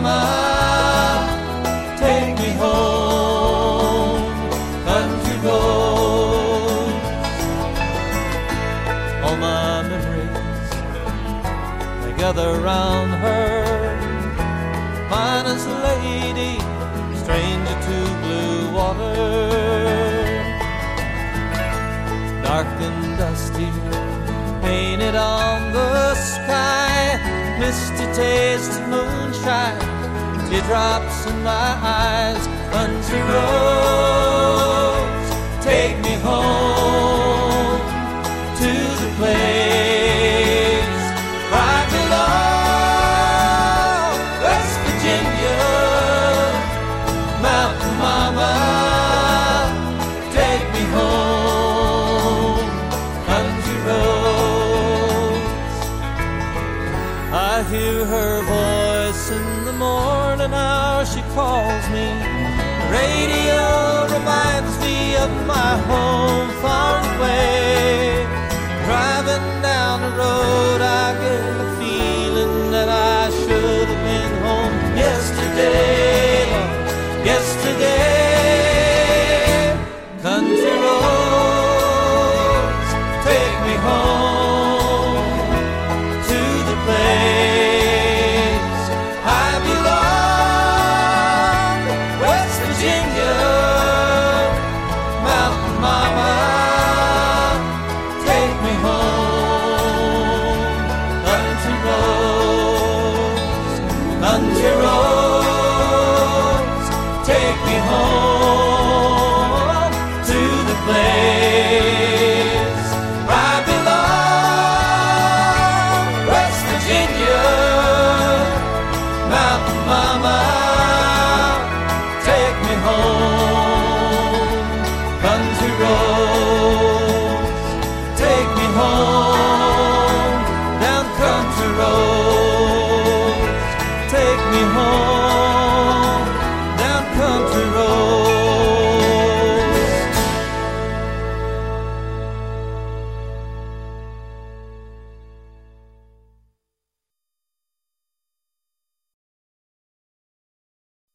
Mama, take me home. Country roads, all my memories they gather round her. Finest lady, stranger to blue water dark and dusty, painted on the sky. Misty taste of moonshine, teardrops in my eyes. Country roads, hear her voice in the morning hour, she calls me. The radio reminds me of my home far away. Driving down the road, I get a feeling that I should have been home yesterday, yesterday. Country take me home to the place